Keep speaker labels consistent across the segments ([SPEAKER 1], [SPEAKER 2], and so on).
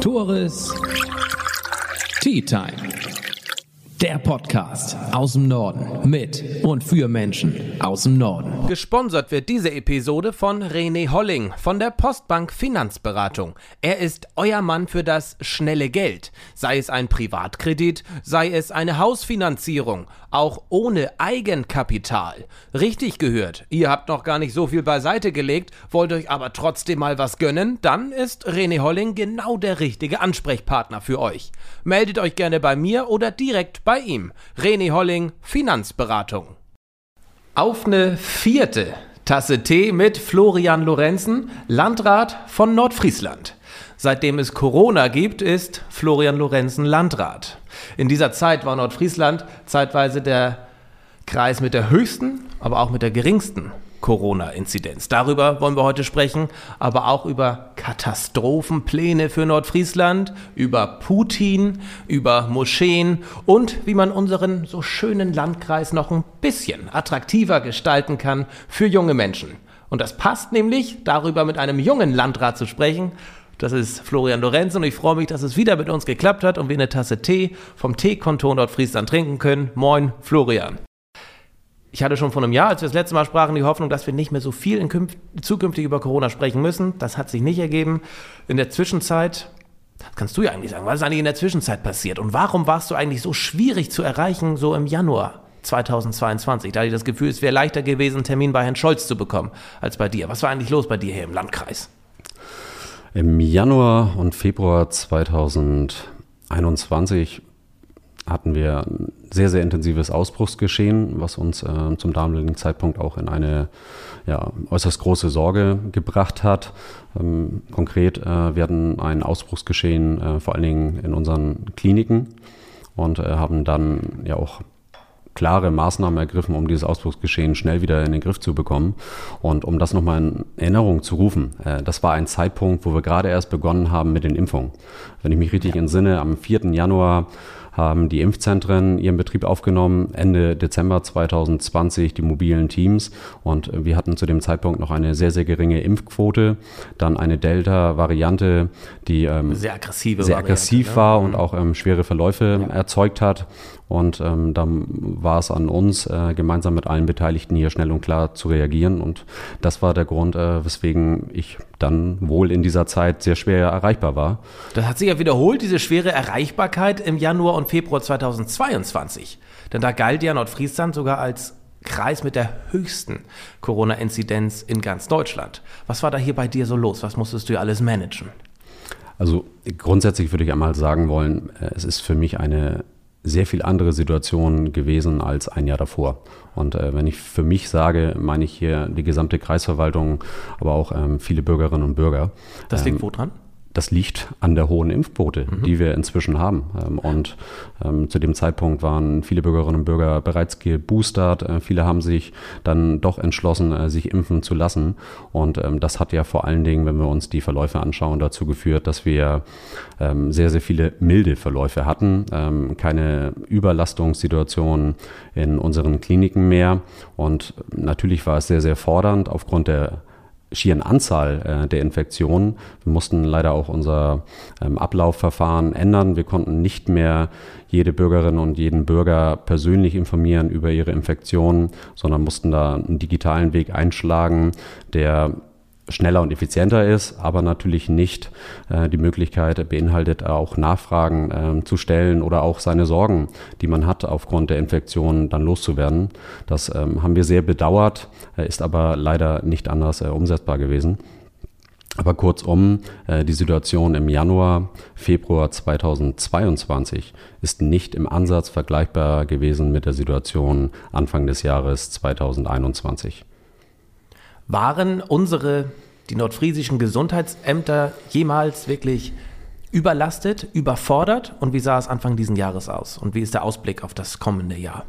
[SPEAKER 1] Tores Tea Time. Der Podcast aus dem Norden mit und für Menschen aus dem Norden.
[SPEAKER 2] Gesponsert wird diese Episode von René Holling von der Postbank Finanzberatung. Er ist euer Mann für das schnelle Geld, sei es ein Privatkredit, sei es eine Hausfinanzierung, auch ohne Eigenkapital. Richtig gehört, ihr habt noch gar nicht so viel beiseite gelegt, wollt euch aber trotzdem mal was gönnen, dann ist René Holling genau der richtige Ansprechpartner für euch. Meldet euch gerne bei mir oder direkt bei ihm. René Holling, Finanzberatung. Auf eine vierte Tasse Tee mit Florian Lorenzen, Landrat von Nordfriesland. Seitdem es Corona gibt, ist Florian Lorenzen Landrat. In dieser Zeit war Nordfriesland zeitweise der Kreis mit der höchsten, aber auch mit der geringsten Corona-Inzidenz. Darüber wollen wir heute sprechen, aber auch über Katastrophenpläne für Nordfriesland, über Putin, über Moscheen und wie man unseren so schönen Landkreis noch ein bisschen attraktiver gestalten kann für junge Menschen. Und das passt nämlich, darüber mit einem jungen Landrat zu sprechen. Das ist Florian Lorenz und ich freue mich, dass es wieder mit uns geklappt hat und wir eine Tasse Tee vom Teekonto Nordfriesland trinken können. Moin, Florian. Ich hatte schon vor einem Jahr, als wir das letzte Mal sprachen, die Hoffnung, dass wir nicht mehr so viel in zukünftig über Corona sprechen müssen. Das hat sich nicht ergeben. In der Zwischenzeit, das kannst du ja eigentlich sagen, was ist eigentlich in der Zwischenzeit passiert? Und warum warst du eigentlich so schwierig zu erreichen, so im Januar 2022? Da hatte ich das Gefühl, es wäre leichter gewesen, einen Termin bei Herrn Scholz zu bekommen, als bei dir. Was war eigentlich los bei dir hier im Landkreis?
[SPEAKER 3] Im Januar und Februar 2021 hatten wir ein sehr, sehr intensives Ausbruchsgeschehen, was uns äh, zum damaligen Zeitpunkt auch in eine ja, äußerst große Sorge gebracht hat. Ähm, konkret, äh, wir hatten ein Ausbruchsgeschehen äh, vor allen Dingen in unseren Kliniken und äh, haben dann ja auch klare Maßnahmen ergriffen, um dieses Ausbruchsgeschehen schnell wieder in den Griff zu bekommen. Und um das nochmal in Erinnerung zu rufen, äh, das war ein Zeitpunkt, wo wir gerade erst begonnen haben mit den Impfungen. Wenn ich mich richtig entsinne, am 4. Januar haben die Impfzentren ihren Betrieb aufgenommen, Ende Dezember 2020 die mobilen Teams und wir hatten zu dem Zeitpunkt noch eine sehr, sehr geringe Impfquote, dann eine Delta-Variante, die ähm, sehr, aggressive sehr aggressiv Variante, war ne? und auch ähm, schwere Verläufe ja. erzeugt hat und ähm, dann war es an uns, äh, gemeinsam mit allen Beteiligten hier schnell und klar zu reagieren. Und das war der Grund, äh, weswegen ich dann wohl in dieser Zeit sehr schwer erreichbar war.
[SPEAKER 2] Das hat sich ja wiederholt, diese schwere Erreichbarkeit im Januar und Februar 2022. Denn da galt ja Nordfriesland sogar als Kreis mit der höchsten Corona-Inzidenz in ganz Deutschland. Was war da hier bei dir so los? Was musstest du alles managen?
[SPEAKER 3] Also grundsätzlich würde ich einmal sagen wollen, äh, es ist für mich eine sehr viel andere Situation gewesen als ein Jahr davor. Und äh, wenn ich für mich sage, meine ich hier die gesamte Kreisverwaltung, aber auch ähm, viele Bürgerinnen und Bürger.
[SPEAKER 2] Das liegt ähm, wo dran?
[SPEAKER 3] Das liegt an der hohen Impfquote, mhm. die wir inzwischen haben. Ähm, und ähm, zu dem Zeitpunkt waren viele Bürgerinnen und Bürger bereits geboostert. Äh, viele haben sich dann doch entschlossen, äh, sich impfen zu lassen. Und ähm, das hat ja vor allen Dingen, wenn wir uns die Verläufe anschauen, dazu geführt, dass wir sehr, sehr viele milde Verläufe hatten. keine Überlastungssituation in unseren Kliniken mehr. Und natürlich war es sehr, sehr fordernd aufgrund der schieren Anzahl äh, der Infektionen. Wir mussten leider auch unser ähm, Ablaufverfahren ändern. Wir konnten nicht mehr jede Bürgerin und jeden Bürger persönlich informieren über ihre Infektionen, sondern mussten da einen digitalen Weg einschlagen, der schneller und effizienter ist, aber natürlich nicht äh, die Möglichkeit beinhaltet, auch Nachfragen äh, zu stellen oder auch seine Sorgen, die man hat, aufgrund der Infektion dann loszuwerden. Das ähm, haben wir sehr bedauert, äh, ist aber leider nicht anders äh, umsetzbar gewesen. Aber kurzum, äh, die Situation im Januar, Februar 2022 ist nicht im Ansatz vergleichbar gewesen mit der Situation Anfang des Jahres 2021.
[SPEAKER 2] Waren unsere, die nordfriesischen Gesundheitsämter jemals wirklich überlastet, überfordert? Und wie sah es Anfang dieses Jahres aus? Und wie ist der Ausblick auf das kommende Jahr?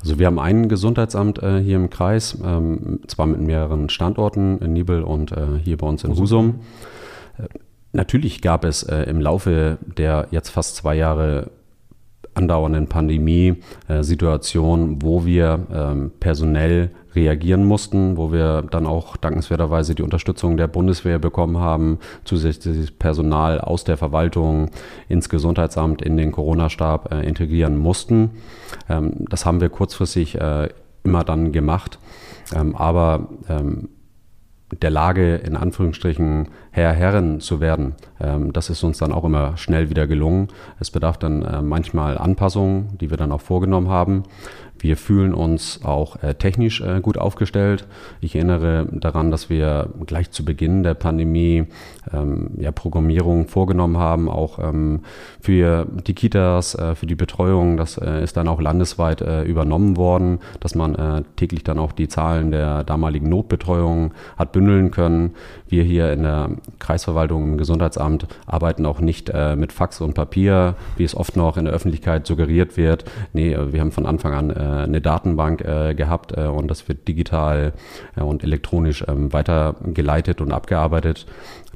[SPEAKER 3] Also wir haben ein Gesundheitsamt äh, hier im Kreis, ähm, zwar mit mehreren Standorten in Nibel und äh, hier bei uns in Husum. Äh, natürlich gab es äh, im Laufe der jetzt fast zwei Jahre andauernden Pandemie-Situation, wo wir ähm, personell reagieren mussten, wo wir dann auch dankenswerterweise die Unterstützung der Bundeswehr bekommen haben, zusätzliches Personal aus der Verwaltung ins Gesundheitsamt in den Corona-Stab äh, integrieren mussten. Ähm, das haben wir kurzfristig äh, immer dann gemacht. Ähm, aber ähm, der Lage in Anführungsstrichen Herr Herren zu werden. Ähm, das ist uns dann auch immer schnell wieder gelungen. Es bedarf dann äh, manchmal Anpassungen, die wir dann auch vorgenommen haben. Wir fühlen uns auch äh, technisch äh, gut aufgestellt. Ich erinnere daran, dass wir gleich zu Beginn der Pandemie ähm, ja, Programmierung vorgenommen haben, auch ähm, für die Kitas, äh, für die Betreuung. Das äh, ist dann auch landesweit äh, übernommen worden, dass man äh, täglich dann auch die Zahlen der damaligen Notbetreuung hat bündeln können. Wir hier in der Kreisverwaltung im Gesundheitsamt arbeiten auch nicht mit Fax und Papier, wie es oft noch in der Öffentlichkeit suggeriert wird. Nee, wir haben von Anfang an eine Datenbank äh, gehabt äh, und das wird digital äh, und elektronisch ähm, weitergeleitet und abgearbeitet.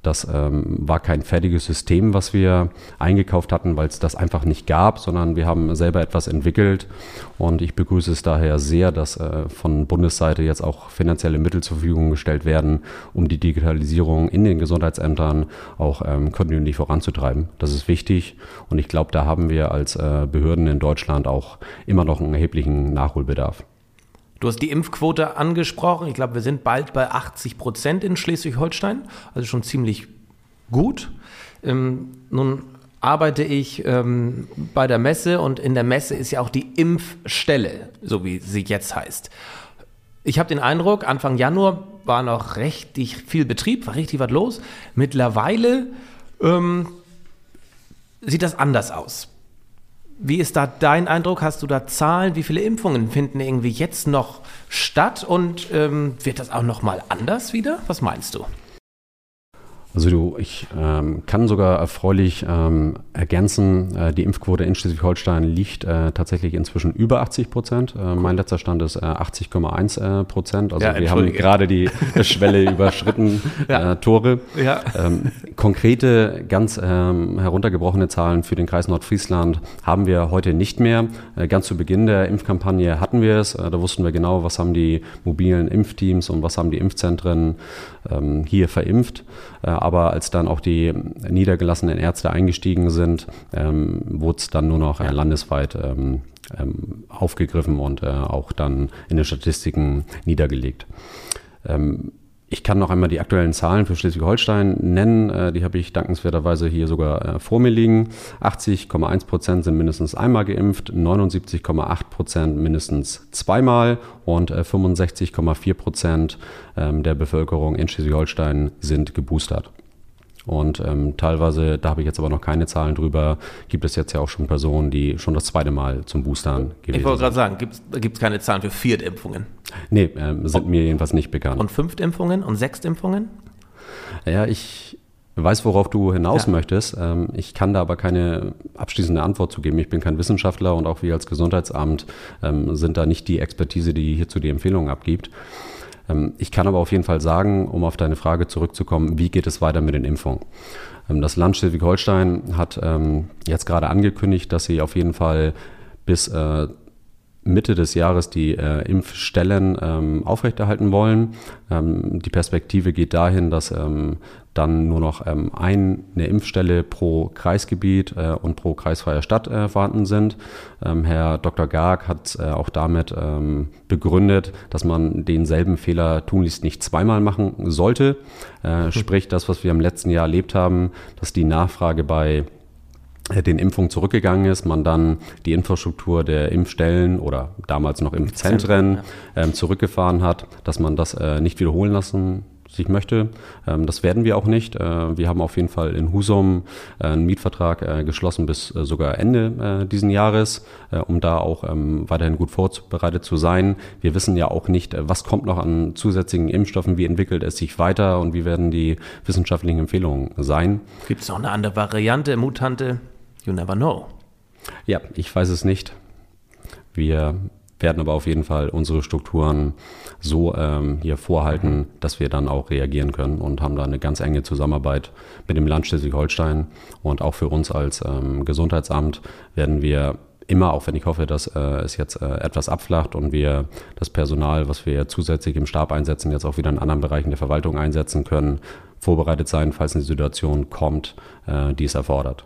[SPEAKER 3] Das ähm, war kein fertiges System, was wir eingekauft hatten, weil es das einfach nicht gab, sondern wir haben selber etwas entwickelt. Und ich begrüße es daher sehr, dass äh, von Bundesseite jetzt auch finanzielle Mittel zur Verfügung gestellt werden, um die Digitalisierung in den Gesundheitsämtern auch ähm, kontinuierlich voranzutreiben. Das ist wichtig. Und ich glaube, da haben wir als äh, Behörden in Deutschland auch immer noch einen erheblichen Nachholbedarf.
[SPEAKER 2] Du hast die Impfquote angesprochen. Ich glaube, wir sind bald bei 80 Prozent in Schleswig-Holstein, also schon ziemlich gut. Ähm, nun arbeite ich ähm, bei der Messe und in der Messe ist ja auch die Impfstelle, so wie sie jetzt heißt. Ich habe den Eindruck, Anfang Januar war noch richtig viel Betrieb, war richtig was los. Mittlerweile ähm, sieht das anders aus. Wie ist da dein Eindruck? Hast du da Zahlen? Wie viele Impfungen finden irgendwie jetzt noch statt? Und ähm, wird das auch noch mal anders wieder? Was meinst du?
[SPEAKER 3] Also du, ich ähm, kann sogar erfreulich ähm, ergänzen, äh, die Impfquote in Schleswig-Holstein liegt äh, tatsächlich inzwischen über 80 Prozent. Äh, mein letzter Stand ist 80,1 äh, Prozent. Also ja, wir haben gerade die Schwelle überschritten, ja. Äh, Tore. Ja. Ähm, konkrete, ganz ähm, heruntergebrochene Zahlen für den Kreis Nordfriesland haben wir heute nicht mehr. Äh, ganz zu Beginn der Impfkampagne hatten wir es. da wussten wir genau, was haben die mobilen Impfteams und was haben die Impfzentren ähm, hier verimpft aber als dann auch die niedergelassenen Ärzte eingestiegen sind, ähm, wurde es dann nur noch äh, landesweit ähm, ähm, aufgegriffen und äh, auch dann in den Statistiken niedergelegt. Ich kann noch einmal die aktuellen Zahlen für Schleswig-Holstein nennen. Äh, die habe ich dankenswerterweise hier sogar äh, vor mir liegen. 80,1 Prozent sind mindestens einmal geimpft, 79,8 Prozent mindestens zweimal und 65,4 äh, Prozent ähm, der Bevölkerung in Schleswig-Holstein sind geboostert. Und ähm, teilweise, da habe ich jetzt aber noch keine Zahlen drüber, gibt es jetzt ja auch schon Personen, die schon das zweite Mal zum Boostern
[SPEAKER 2] gewesen Ich wollte gerade sagen, gibt es keine Zahlen für Viertimpfungen?
[SPEAKER 3] Nee, ähm, sind und, mir jedenfalls nicht bekannt.
[SPEAKER 2] Und Fünftimpfungen und Sechstimpfungen?
[SPEAKER 3] Ja, ich weiß, worauf du hinaus ja. möchtest. Ähm, ich kann da aber keine abschließende Antwort zu geben. Ich bin kein Wissenschaftler und auch wir als Gesundheitsamt ähm, sind da nicht die Expertise, die hierzu die Empfehlungen abgibt. Ähm, ich kann aber auf jeden Fall sagen, um auf deine Frage zurückzukommen, wie geht es weiter mit den Impfungen? Ähm, das Land Schleswig-Holstein hat ähm, jetzt gerade angekündigt, dass sie auf jeden Fall bis äh, Mitte des Jahres die äh, Impfstellen ähm, aufrechterhalten wollen. Ähm, die Perspektive geht dahin, dass ähm, dann nur noch ähm, eine Impfstelle pro Kreisgebiet äh, und pro kreisfreie Stadt äh, vorhanden sind. Ähm, Herr Dr. Garg hat äh, auch damit ähm, begründet, dass man denselben Fehler tunlichst nicht zweimal machen sollte. Äh, sprich, das, was wir im letzten Jahr erlebt haben, dass die Nachfrage bei den Impfungen zurückgegangen ist, man dann die Infrastruktur der Impfstellen oder damals noch Impfzentren ähm, zurückgefahren hat, dass man das äh, nicht wiederholen lassen sich möchte. Ähm, das werden wir auch nicht. Äh, wir haben auf jeden Fall in Husum äh, einen Mietvertrag äh, geschlossen bis äh, sogar Ende äh, diesen Jahres, äh, um da auch ähm, weiterhin gut vorbereitet zu sein. Wir wissen ja auch nicht, was kommt noch an zusätzlichen Impfstoffen, wie entwickelt es sich weiter und wie werden die wissenschaftlichen Empfehlungen sein.
[SPEAKER 2] Gibt es noch eine andere Variante, Mutante? You never know.
[SPEAKER 3] Ja, ich weiß es nicht. Wir werden aber auf jeden Fall unsere Strukturen so ähm, hier vorhalten, dass wir dann auch reagieren können und haben da eine ganz enge Zusammenarbeit mit dem Land Schleswig-Holstein. Und auch für uns als ähm, Gesundheitsamt werden wir immer, auch wenn ich hoffe, dass äh, es jetzt äh, etwas abflacht und wir das Personal, was wir zusätzlich im Stab einsetzen, jetzt auch wieder in anderen Bereichen der Verwaltung einsetzen können, vorbereitet sein, falls eine Situation kommt, äh, die es erfordert.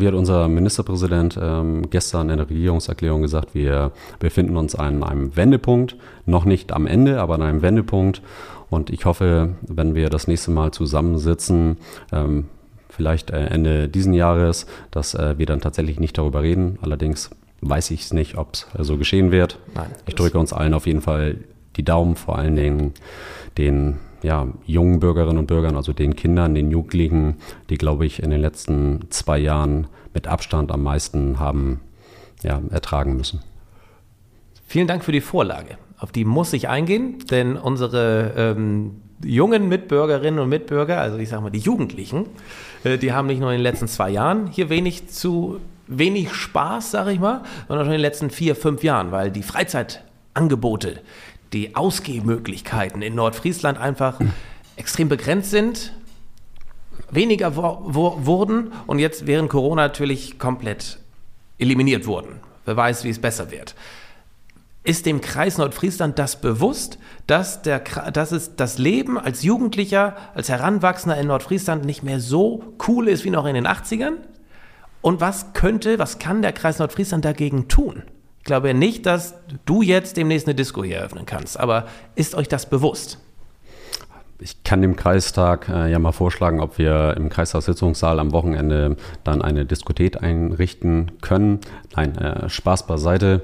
[SPEAKER 3] Wie hat unser Ministerpräsident ähm, gestern in der Regierungserklärung gesagt, wir befinden uns an einem Wendepunkt, noch nicht am Ende, aber an einem Wendepunkt. Und ich hoffe, wenn wir das nächste Mal zusammensitzen, ähm, vielleicht äh, Ende diesen Jahres, dass äh, wir dann tatsächlich nicht darüber reden. Allerdings weiß ich es nicht, ob es äh, so geschehen wird. Nein, ich drücke uns allen auf jeden Fall die Daumen, vor allen Dingen den ja, jungen Bürgerinnen und Bürgern, also den Kindern, den Jugendlichen, die, glaube ich, in den letzten zwei Jahren mit Abstand am meisten haben ja, ertragen müssen.
[SPEAKER 2] Vielen Dank für die Vorlage. Auf die muss ich eingehen, denn unsere ähm, jungen Mitbürgerinnen und Mitbürger, also ich sage mal die Jugendlichen, äh, die haben nicht nur in den letzten zwei Jahren hier wenig zu wenig Spaß, sage ich mal, sondern schon in den letzten vier, fünf Jahren, weil die Freizeitangebote, die Ausgehmöglichkeiten in Nordfriesland einfach extrem begrenzt sind, weniger wo, wo, wurden und jetzt während Corona natürlich komplett eliminiert wurden. Wer weiß, wie es besser wird. Ist dem Kreis Nordfriesland das bewusst, dass, der, dass es das Leben als Jugendlicher, als Heranwachsender in Nordfriesland nicht mehr so cool ist wie noch in den 80ern? Und was könnte, was kann der Kreis Nordfriesland dagegen tun? Ich glaube nicht, dass du jetzt demnächst eine Disco hier eröffnen kannst, aber ist euch das bewusst?
[SPEAKER 3] Ich kann dem Kreistag äh, ja mal vorschlagen, ob wir im Kreistagssitzungssaal am Wochenende dann eine Diskothek einrichten können. Nein, äh, Spaß beiseite.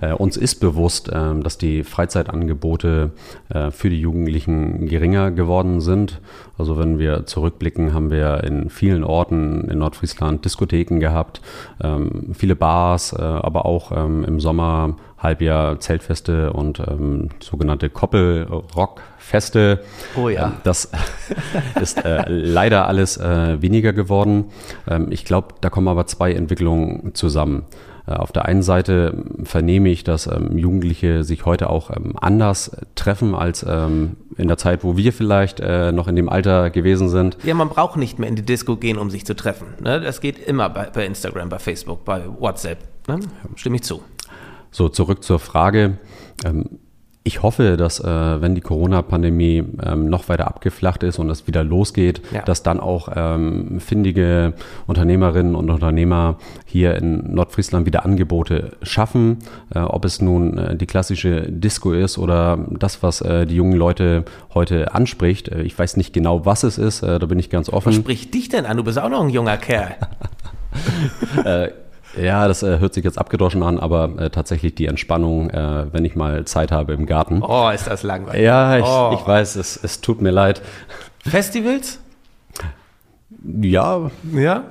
[SPEAKER 3] Äh, uns ist bewusst, äh, dass die Freizeitangebote äh, für die Jugendlichen geringer geworden sind. Also wenn wir zurückblicken, haben wir in vielen Orten in Nordfriesland Diskotheken gehabt, ähm, viele Bars, äh, aber auch ähm, im Sommer Halbjahr Zeltfeste und ähm, sogenannte Koppelrockfeste.
[SPEAKER 2] Oh ja.
[SPEAKER 3] Ähm, das ist äh, leider alles äh, weniger geworden. Ähm, ich glaube, da kommen aber zwei Entwicklungen zusammen. Äh, auf der einen Seite vernehme ich, dass ähm, Jugendliche sich heute auch ähm, anders treffen als ähm, in der Zeit, wo wir vielleicht äh, noch in dem Alter gewesen sind.
[SPEAKER 2] Ja, man braucht nicht mehr in die Disco gehen, um sich zu treffen. Ne? Das geht immer bei, bei Instagram, bei Facebook, bei WhatsApp. Ne? Stimme ich zu.
[SPEAKER 3] So, zurück zur Frage. Ähm, ich hoffe, dass äh, wenn die Corona-Pandemie ähm, noch weiter abgeflacht ist und es wieder losgeht, ja. dass dann auch ähm, findige Unternehmerinnen und Unternehmer hier in Nordfriesland wieder Angebote schaffen. Äh, ob es nun äh, die klassische Disco ist oder das, was äh, die jungen Leute heute anspricht. Äh, ich weiß nicht genau, was es ist, äh, da bin ich ganz offen. Was
[SPEAKER 2] spricht dich denn an? Du bist auch noch ein junger Kerl.
[SPEAKER 3] Ja, das äh, hört sich jetzt abgedroschen an, aber äh, tatsächlich die Entspannung, äh, wenn ich mal Zeit habe im Garten.
[SPEAKER 2] Oh, ist das langweilig.
[SPEAKER 3] Ja, ich,
[SPEAKER 2] oh.
[SPEAKER 3] ich weiß, es, es tut mir leid.
[SPEAKER 2] Festivals?
[SPEAKER 3] Ja, ja.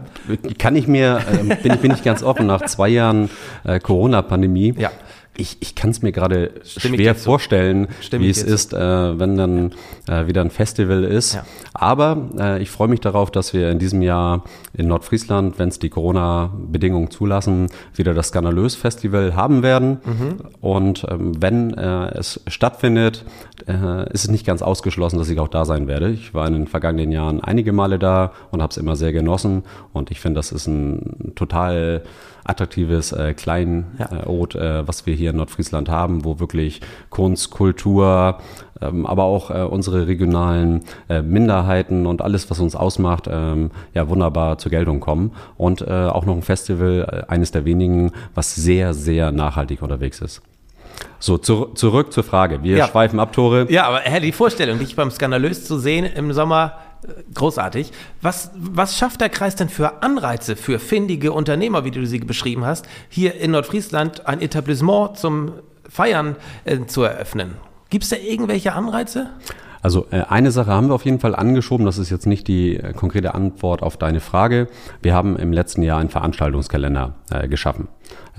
[SPEAKER 3] Kann ich mir, äh, bin, bin ich ganz offen, nach zwei Jahren äh, Corona-Pandemie,
[SPEAKER 2] ja
[SPEAKER 3] ich, ich kann es mir gerade schwer vorstellen, wie es ist, äh, wenn dann äh, wieder ein Festival ist. Ja. Aber äh, ich freue mich darauf, dass wir in diesem Jahr in Nordfriesland, wenn es die Corona-Bedingungen zulassen, wieder das Skandalös Festival haben werden. Mhm. Und ähm, wenn äh, es stattfindet, äh, ist es nicht ganz ausgeschlossen, dass ich auch da sein werde. Ich war in den vergangenen Jahren einige Male da und habe es immer sehr genossen. Und ich finde, das ist ein total attraktives äh, Kleinod, ja. äh, was wir hier in Nordfriesland haben, wo wirklich Kunst, Kultur, ähm, aber auch äh, unsere regionalen äh, Minderheiten und alles, was uns ausmacht, ähm, ja wunderbar zur Geltung kommen. Und äh, auch noch ein Festival, äh, eines der wenigen, was sehr, sehr nachhaltig unterwegs ist. So, zu, zurück zur Frage. Wir ja. schweifen ab, Tore.
[SPEAKER 2] Ja, aber Herr, die Vorstellung, dich beim Skandalös zu sehen im Sommer, großartig. Was, was schafft der Kreis denn für Anreize für findige Unternehmer, wie du sie beschrieben hast, hier in Nordfriesland ein Etablissement zum Feiern äh, zu eröffnen? Gibt es da irgendwelche Anreize?
[SPEAKER 3] Also äh, eine Sache haben wir auf jeden Fall angeschoben, das ist jetzt nicht die äh, konkrete Antwort auf deine Frage. Wir haben im letzten Jahr einen Veranstaltungskalender äh, geschaffen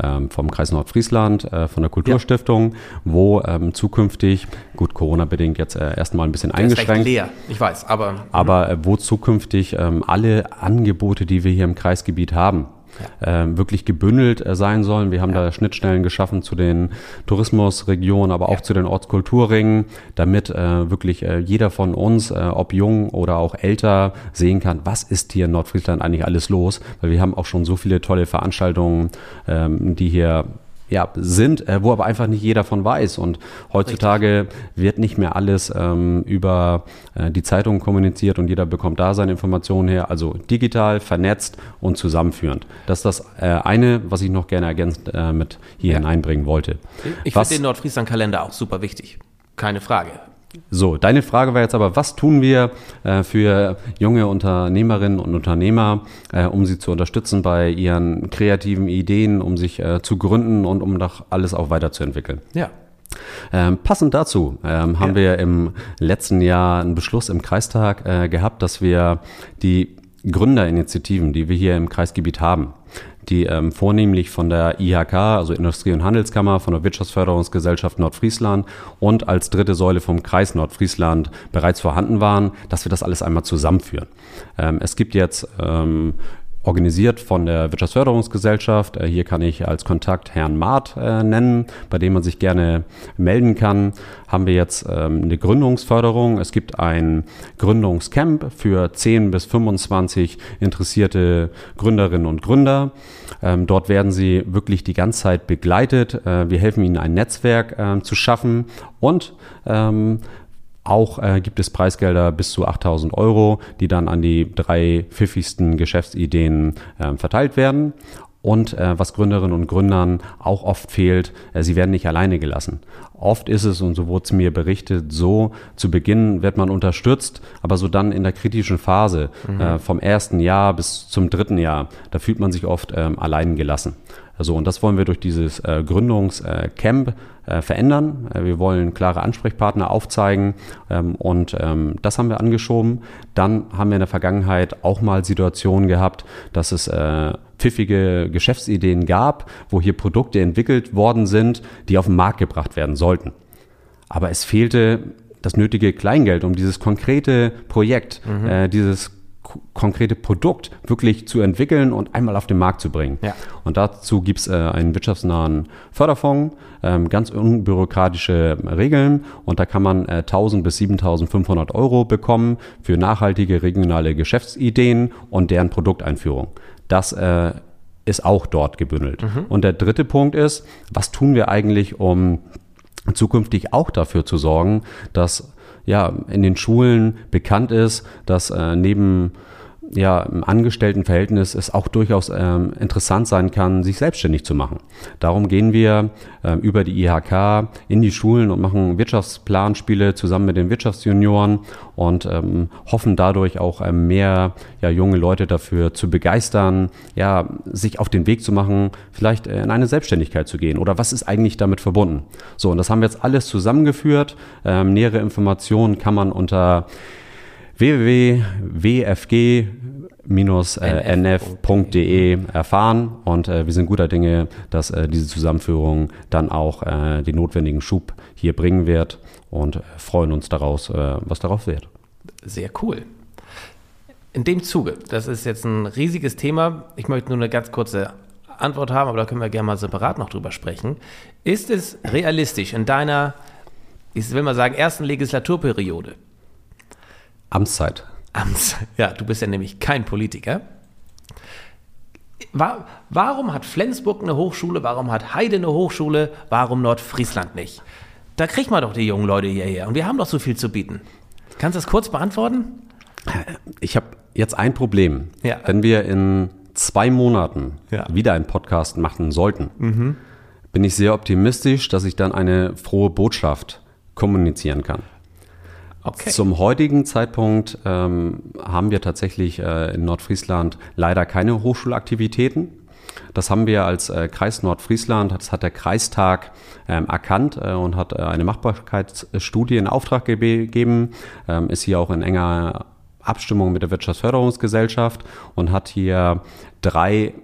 [SPEAKER 3] ähm, vom Kreis Nordfriesland, äh, von der Kulturstiftung, ja. wo ähm, zukünftig, gut Corona-bedingt jetzt äh, erstmal ein bisschen Der eingeschränkt.
[SPEAKER 2] Ist leer, ich weiß, aber.
[SPEAKER 3] Aber äh, wo zukünftig ähm, alle Angebote, die wir hier im Kreisgebiet haben, ja. äh, wirklich gebündelt äh, sein sollen. Wir haben ja. da Schnittstellen geschaffen zu den Tourismusregionen, aber auch ja. zu den Ortskulturringen, damit äh, wirklich äh, jeder von uns, äh, ob jung oder auch älter, sehen kann, was ist hier in Nordfriesland eigentlich alles los, weil wir haben auch schon so viele tolle Veranstaltungen, ähm, die hier ja, sind, äh, wo aber einfach nicht jeder von weiß. Und heutzutage Richtig. wird nicht mehr alles ähm, über äh, die Zeitung kommuniziert und jeder bekommt da seine Informationen her. Also digital, vernetzt und zusammenführend. Das ist das äh, eine, was ich noch gerne ergänzt äh, mit hier ja. hineinbringen wollte.
[SPEAKER 2] Ich finde den Nordfriesland-Kalender auch super wichtig. Keine Frage.
[SPEAKER 3] So, deine Frage war jetzt aber, was tun wir äh, für junge Unternehmerinnen und Unternehmer, äh, um sie zu unterstützen bei ihren kreativen Ideen, um sich äh, zu gründen und um doch alles auch weiterzuentwickeln?
[SPEAKER 2] Ja.
[SPEAKER 3] Ähm, passend dazu ähm, haben ja. wir im letzten Jahr einen Beschluss im Kreistag äh, gehabt, dass wir die Gründerinitiativen, die wir hier im Kreisgebiet haben, die ähm, vornehmlich von der IHK, also Industrie- und Handelskammer, von der Wirtschaftsförderungsgesellschaft Nordfriesland und als dritte Säule vom Kreis Nordfriesland bereits vorhanden waren, dass wir das alles einmal zusammenführen. Ähm, es gibt jetzt ähm, organisiert von der Wirtschaftsförderungsgesellschaft. Äh, hier kann ich als Kontakt Herrn Maat äh, nennen, bei dem man sich gerne melden kann. Haben wir jetzt ähm, eine Gründungsförderung. Es gibt ein Gründungscamp für 10 bis 25 interessierte Gründerinnen und Gründer. Ähm, dort werden sie wirklich die ganze Zeit begleitet. Äh, wir helfen ihnen ein Netzwerk äh, zu schaffen und ähm, auch äh, gibt es Preisgelder bis zu 8000 Euro, die dann an die drei pfiffigsten Geschäftsideen äh, verteilt werden. Und äh, was Gründerinnen und Gründern auch oft fehlt, äh, sie werden nicht alleine gelassen. Oft ist es, und so wurde es mir berichtet, so, zu Beginn wird man unterstützt, aber so dann in der kritischen Phase, mhm. äh, vom ersten Jahr bis zum dritten Jahr, da fühlt man sich oft ähm, allein gelassen. So, und das wollen wir durch dieses äh, Gründungscamp äh, verändern. Äh, wir wollen klare Ansprechpartner aufzeigen ähm, und ähm, das haben wir angeschoben. Dann haben wir in der Vergangenheit auch mal Situationen gehabt, dass es äh, pfiffige Geschäftsideen gab, wo hier Produkte entwickelt worden sind, die auf den Markt gebracht werden sollten. Aber es fehlte das nötige Kleingeld, um dieses konkrete Projekt, mhm. äh, dieses konkrete Produkt wirklich zu entwickeln und einmal auf den Markt zu bringen. Ja. Und dazu gibt es äh, einen wirtschaftsnahen Förderfonds, ähm, ganz unbürokratische Regeln und da kann man äh, 1000 bis 7500 Euro bekommen für nachhaltige regionale Geschäftsideen und deren Produkteinführung. Das äh, ist auch dort gebündelt. Mhm. Und der dritte Punkt ist, was tun wir eigentlich, um zukünftig auch dafür zu sorgen, dass ja in den Schulen bekannt ist, dass äh, neben ja, im Angestelltenverhältnis es auch durchaus ähm, interessant sein kann, sich selbstständig zu machen. Darum gehen wir ähm, über die IHK in die Schulen und machen Wirtschaftsplanspiele zusammen mit den Wirtschaftsjunioren und ähm, hoffen dadurch auch ähm, mehr ja, junge Leute dafür zu begeistern, ja, sich auf den Weg zu machen, vielleicht in eine Selbstständigkeit zu gehen oder was ist eigentlich damit verbunden. So, und das haben wir jetzt alles zusammengeführt. Ähm, nähere Informationen kann man unter www.wfg-nf.de erfahren und äh, wir sind guter Dinge, dass äh, diese Zusammenführung dann auch äh, den notwendigen Schub hier bringen wird und freuen uns daraus, äh, was darauf wird.
[SPEAKER 2] Sehr cool. In dem Zuge, das ist jetzt ein riesiges Thema. Ich möchte nur eine ganz kurze Antwort haben, aber da können wir gerne mal separat noch drüber sprechen. Ist es realistisch in deiner, ich will mal sagen, ersten Legislaturperiode,
[SPEAKER 3] Amtszeit.
[SPEAKER 2] Amtszeit. Ja, du bist ja nämlich kein Politiker. War, warum hat Flensburg eine Hochschule? Warum hat Heide eine Hochschule? Warum Nordfriesland nicht? Da kriegt man doch die jungen Leute hierher. Und wir haben doch so viel zu bieten. Kannst du das kurz beantworten?
[SPEAKER 3] Ich habe jetzt ein Problem. Ja. Wenn wir in zwei Monaten ja. wieder einen Podcast machen sollten, mhm. bin ich sehr optimistisch, dass ich dann eine frohe Botschaft kommunizieren kann. Okay. Zum heutigen Zeitpunkt ähm, haben wir tatsächlich äh, in Nordfriesland leider keine Hochschulaktivitäten. Das haben wir als äh, Kreis Nordfriesland, das hat der Kreistag ähm, erkannt äh, und hat äh, eine Machbarkeitsstudie in Auftrag gegeben, ähm, ist hier auch in enger Abstimmung mit der Wirtschaftsförderungsgesellschaft und hat hier drei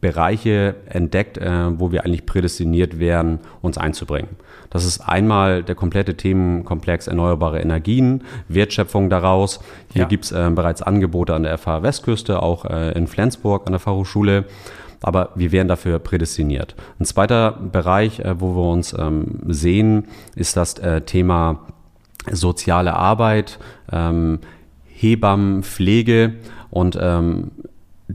[SPEAKER 3] Bereiche entdeckt, äh, wo wir eigentlich prädestiniert wären, uns einzubringen. Das ist einmal der komplette Themenkomplex erneuerbare Energien, Wertschöpfung daraus. Hier ja. gibt es äh, bereits Angebote an der FH Westküste, auch äh, in Flensburg an der Fachhochschule. aber wir wären dafür prädestiniert. Ein zweiter Bereich, äh, wo wir uns ähm, sehen, ist das äh, Thema soziale Arbeit, ähm, Hebammen, Pflege und ähm,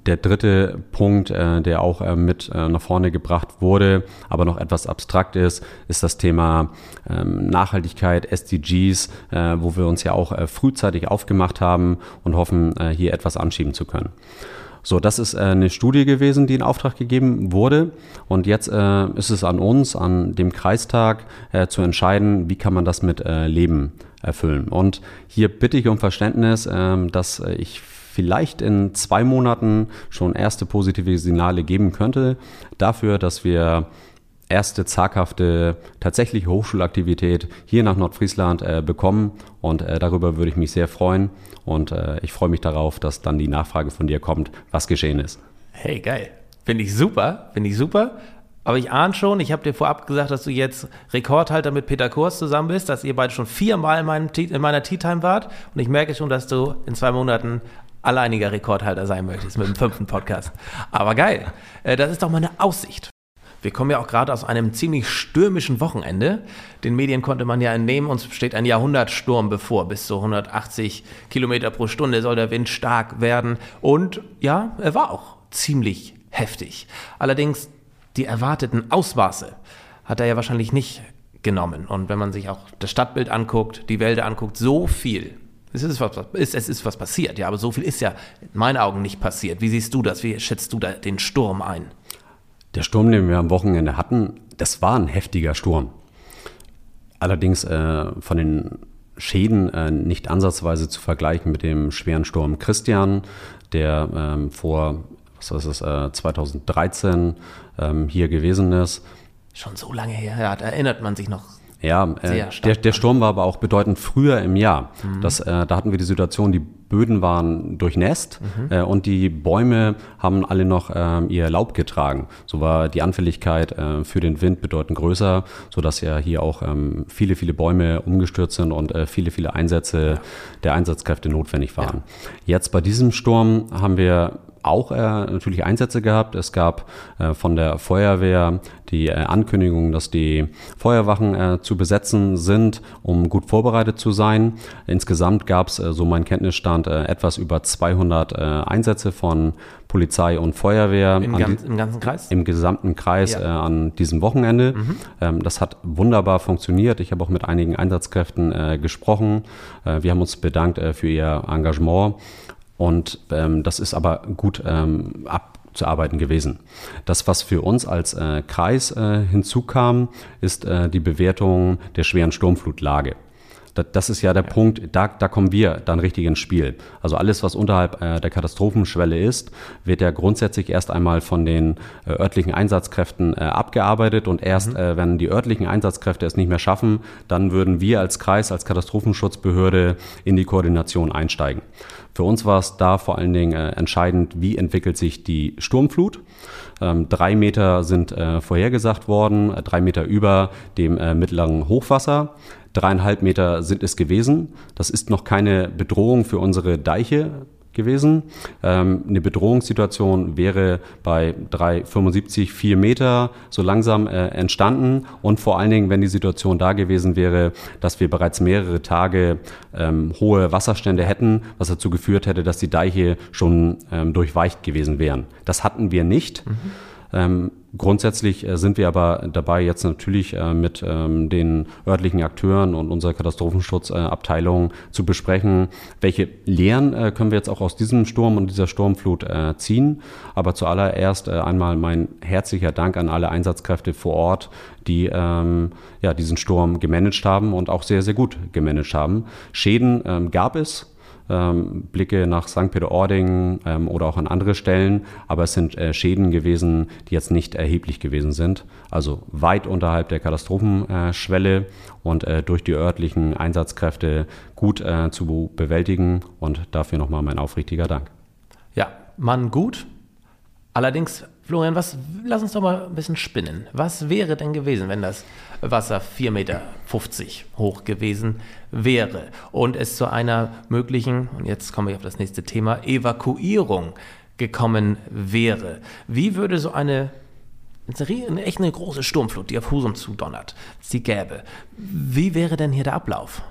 [SPEAKER 3] der dritte Punkt, äh, der auch äh, mit äh, nach vorne gebracht wurde, aber noch etwas abstrakt ist, ist das Thema ähm, Nachhaltigkeit, SDGs, wo wir uns ja auch frühzeitig aufgemacht haben und hoffen, hier etwas anschieben zu können. So, das ist eine Studie gewesen, die in Auftrag gegeben wurde. Und jetzt ist es an uns, an dem Kreistag, zu entscheiden, wie kann man das mit Leben erfüllen. Und hier bitte ich um Verständnis, ähm, dass ich vielleicht in zwei Monaten schon erste positive Signale geben könnte dafür, dass wir erste zaghafte tatsächliche Hochschulaktivität hier nach Nordfriesland äh, bekommen und äh, darüber würde ich mich sehr freuen und äh, ich freue mich darauf, dass dann die Nachfrage von dir kommt, was geschehen ist.
[SPEAKER 2] Hey, geil. Finde ich super, finde ich super. Aber ich ahne schon, ich habe dir vorab gesagt, dass du jetzt Rekordhalter mit Peter Kurs zusammen bist, dass ihr beide schon viermal in, meinem, in meiner Tea Time wart. Und ich merke schon, dass du in zwei Monaten alleiniger Rekordhalter sein möchtest mit dem fünften Podcast. Aber geil, äh, das ist doch mal eine Aussicht. Wir kommen ja auch gerade aus einem ziemlich stürmischen Wochenende. Den Medien konnte man ja entnehmen, uns steht ein Jahrhundertsturm bevor. Bis zu 180 Kilometer pro Stunde soll der Wind stark werden. Und ja, er war auch ziemlich heftig. Allerdings die erwarteten Ausmaße hat er ja wahrscheinlich nicht genommen. Und wenn man sich auch das Stadtbild anguckt, die Wälder anguckt, so viel es ist, was, es ist was passiert, ja, aber so viel ist ja in meinen Augen nicht passiert. Wie siehst du das? Wie schätzt du da den Sturm ein?
[SPEAKER 3] Der Sturm, den wir am Wochenende hatten, das war ein heftiger Sturm. Allerdings äh, von den Schäden äh, nicht ansatzweise zu vergleichen mit dem schweren Sturm Christian, der ähm, vor was ist es, äh, 2013 ähm, hier gewesen ist.
[SPEAKER 2] Schon so lange her, ja, da erinnert man sich noch
[SPEAKER 3] ja, äh, der, der Sturm war aber auch bedeutend früher im Jahr. Mhm. Das, äh, da hatten wir die Situation, die Böden waren durchnässt mhm. äh, und die Bäume haben alle noch äh, ihr Laub getragen. So war die Anfälligkeit äh, für den Wind bedeutend größer, sodass ja hier auch ähm, viele, viele Bäume umgestürzt sind und äh, viele, viele Einsätze ja. der Einsatzkräfte notwendig waren. Ja. Jetzt bei diesem Sturm haben wir auch äh, natürlich Einsätze gehabt. Es gab äh, von der Feuerwehr die äh, Ankündigung, dass die Feuerwachen äh, zu besetzen sind, um gut vorbereitet zu sein. Insgesamt gab es, äh, so mein Kenntnisstand, äh, etwas über 200 Einsätze von Polizei und Feuerwehr.
[SPEAKER 2] Im, ganz, im ganzen Kreis?
[SPEAKER 3] Im gesamten Kreis ja. an diesem Wochenende. Mhm. Ähm, das hat wunderbar funktioniert. Ich habe auch mit einigen Einsatzkräften gesprochen. wir haben uns bedankt für ihr Engagement. Und ähm, das ist aber gut ähm, abzuarbeiten gewesen. Das, was für uns als äh, Kreis äh, hinzukam, ist äh, die Bewertung der schweren Sturmflutlage. Das ist ja der ja. Punkt, da, da kommen wir dann richtig ins Spiel. Also alles, was unterhalb äh, der Katastrophenschwelle ist, wird ja grundsätzlich erst einmal von den äh, örtlichen Einsatzkräften äh, abgearbeitet und erst, mhm. Äh, wenn die örtlichen Einsatzkräfte es nicht mehr schaffen, dann würden wir als Kreis, als Katastrophenschutzbehörde in die Koordination einsteigen. Für uns war es da vor allen Dingen äh, entscheidend, wie entwickelt sich die Sturmflut. Ähm, drei Meter sind äh, vorhergesagt worden, äh, drei Meter über dem äh, mittleren Hochwasser. Dreieinhalb Meter sind es gewesen. Das ist noch keine Bedrohung für unsere Deiche gewesen. Ähm, eine Bedrohungssituation wäre bei 3,75, 4 Meter so langsam äh, entstanden und vor allen Dingen, wenn die Situation da gewesen wäre, dass wir bereits mehrere Tage ähm, hohe Wasserstände hätten, was dazu geführt hätte, dass die Deiche schon ähm, durchweicht gewesen wären. Das hatten wir nicht. Mhm. Grundsätzlich äh, sind wir aber dabei, jetzt natürlich äh, mit ähm, den örtlichen Akteuren und unserer Katastrophenschutzabteilung äh, zu besprechen, welche Lehren können wir jetzt auch aus diesem Sturm und dieser Sturmflut ziehen. Aber zuallererst einmal mein herzlicher Dank an alle Einsatzkräfte vor Ort, die ähm, ja, diesen Sturm gemanagt haben und auch sehr, sehr gut gemanagt haben. Schäden ähm, gab es ähm, Blicke nach St. Peter-Ording ähm, oder auch an andere Stellen, aber es sind äh, Schäden gewesen, die jetzt nicht erheblich gewesen sind, also weit unterhalb der Katastrophenschwelle und äh, durch die örtlichen Einsatzkräfte gut äh, zu bewältigen und dafür nochmal mein aufrichtiger Dank.
[SPEAKER 2] Ja, Mann gut. Allerdings, Florian, was, lass uns doch mal ein bisschen spinnen. Was wäre denn gewesen, wenn das Wasser 4,50 Meter hoch gewesen wäre und es zu einer möglichen, und jetzt komme ich auf das nächste Thema, Evakuierung gekommen wäre. Wie würde so eine eine, echt eine große Sturmflut, die auf Husum zudonnert, sie gäbe. Wie wäre denn hier der Ablauf?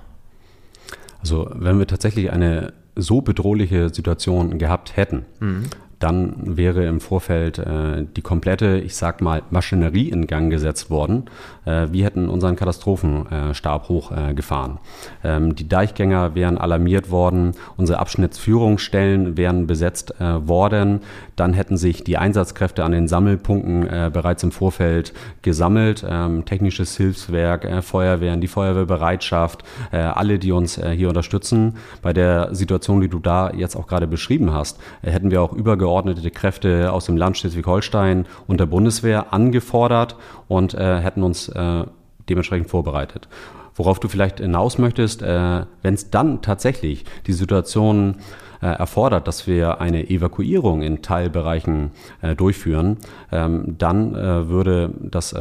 [SPEAKER 3] Also wenn wir tatsächlich eine so bedrohliche Situation gehabt hätten, mhm dann wäre im Vorfeld äh, die komplette, ich sag mal, Maschinerie in Gang gesetzt worden. Äh, wir hätten unseren Katastrophenstab hochgefahren. Ähm, die Deichgänger wären alarmiert worden, unsere Abschnittsführungsstellen wären besetzt äh, worden. Dann hätten sich die Einsatzkräfte an den Sammelpunkten äh, bereits im Vorfeld gesammelt. Ähm, technisches Hilfswerk, äh, Feuerwehren, die Feuerwehrbereitschaft, alle, die uns hier unterstützen. Bei der Situation, die du da jetzt auch gerade beschrieben hast, hätten wir auch übergeordnet übergeordnete Kräfte aus dem Land Schleswig-Holstein und der Bundeswehr angefordert und äh, hätten uns äh, dementsprechend vorbereitet. Worauf du vielleicht hinaus möchtest, äh, wenn es dann tatsächlich die Situation äh, erfordert, dass wir eine Evakuierung in Teilbereichen äh, durchführen, ähm, dann äh, würde das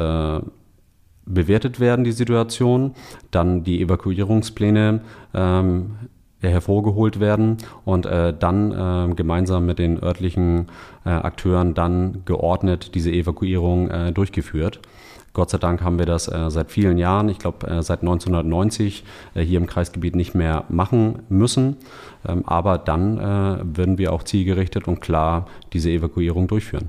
[SPEAKER 3] bewertet werden, die Situation, dann die Evakuierungspläne ähm, hervorgeholt werden und äh, dann äh, gemeinsam mit den örtlichen äh, Akteuren dann geordnet diese Evakuierung äh, durchgeführt. Gott sei Dank haben wir das äh, seit vielen Jahren, ich glaube äh, seit 1990 hier im Kreisgebiet nicht mehr machen müssen. Ähm, aber dann würden wir auch zielgerichtet und klar diese Evakuierung durchführen.